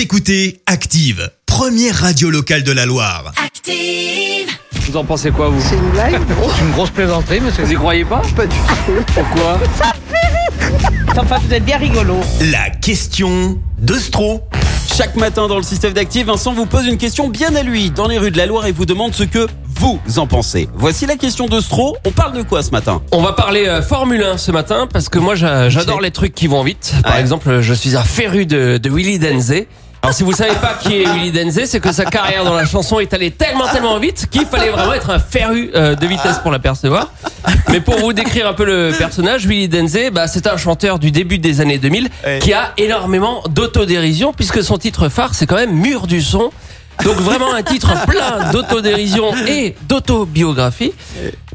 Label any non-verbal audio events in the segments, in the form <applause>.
Vous écoutez Active, première radio locale de la Loire. Active. Vous en pensez quoi, vous? C'est une blague <laughs> C'est une grosse plaisanterie, monsieur. Vous y croyez pas? Pas du tout. Pourquoi? Enfin, vous êtes bien rigolo. La question de Stro. Chaque matin dans le système d'Active, Vincent vous pose une question bien à lui dans les rues de la Loire et vous demande ce que vous en pensez. Voici la question de Stro. On parle de quoi ce matin? On va parler euh, Formule 1 ce matin parce que moi j'a- j'adore les trucs qui vont vite. Par Ouais. exemple, je suis un féru de, de Willy Denze. Alors si vous savez pas qui est Willy Denze, c'est que sa carrière dans la chanson est allée tellement tellement vite qu'il fallait vraiment être un féru euh, de vitesse pour l'apercevoir. Mais pour vous décrire un peu le personnage, Willy Denze, bah, c'est un chanteur du début des années 2000 qui a énormément d'autodérision puisque son titre phare c'est quand même Mur du son. Donc vraiment un titre plein d'autodérision et d'autobiographie.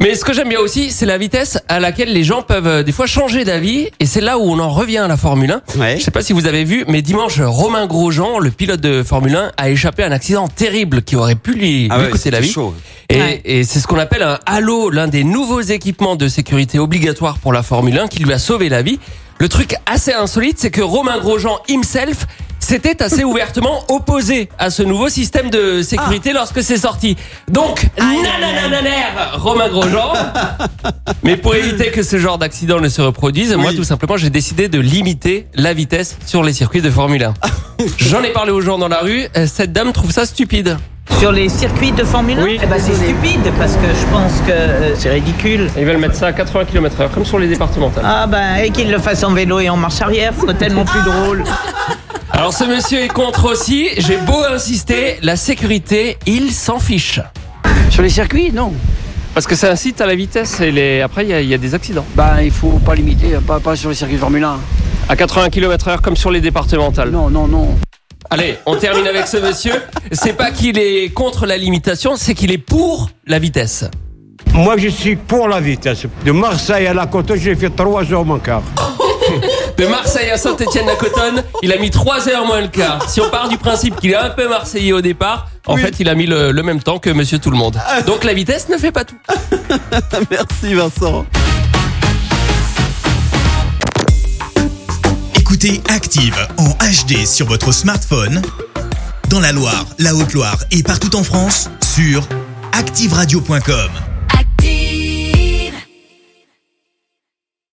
Mais ce que j'aime bien aussi, c'est la vitesse à laquelle les gens peuvent euh, des fois changer d'avis. Et c'est là où on en revient à la Formule 1. Ouais. Je sais pas si vous avez vu, mais dimanche, Romain Grosjean, le pilote de Formule 1, a échappé à un accident terrible qui aurait pu lui, Ah lui ouais, coûter la vie. chaud. Et, Ouais. et c'est ce qu'on appelle un halo, l'un des nouveaux équipements de sécurité obligatoires pour la Formule 1 qui lui a sauvé la vie. Le truc assez insolite, c'est que Romain Grosjean himself s'était assez <laughs> ouvertement opposé à ce nouveau système de sécurité lorsque c'est sorti. Donc, nananananer, Romain Grosjean. <laughs> Mais pour éviter que ce genre d'accident ne se reproduise, moi tout simplement j'ai décidé de limiter la vitesse sur les circuits de Formule 1. <laughs> J'en ai parlé aux gens dans la rue, euh, cette dame trouve ça stupide. Sur les circuits de Formule 1 Oui. Eh ben, c'est stupide parce que je pense que euh, c'est ridicule. Ils veulent mettre ça à 80 km heure, comme sur les départementales. Ah ben, et qu'il le fasse en vélo et en marche arrière, ce serait tellement plus drôle. Alors ce monsieur est contre aussi, j'ai beau insister, la sécurité, il s'en fiche. Sur les circuits, non. Parce que ça incite à la vitesse et les... après il y, a- il y a des accidents. Bah, il faut pas limiter, pas, pas sur les circuits de Formule 1. À 80 km heure comme sur les départementales. Non, non, non. Allez, on termine avec ce monsieur. C'est pas qu'il est contre la limitation, c'est qu'il est pour la vitesse. Moi, je suis pour la vitesse. De Marseille à la côte, j'ai fait 3 heures mon quart. De Marseille à Saint-Etienne-la-Cotonne, il a mis 3 heures moins le quart. Si on part du principe qu'il est un peu marseillais au départ, en fait il a mis le, le même temps que monsieur tout le monde. <laughs> Donc la vitesse ne fait pas tout. <laughs> Merci Vincent. Écoutez Active en HD sur votre smartphone, dans la Loire, la Haute-Loire et partout en France, sur activeradio.com.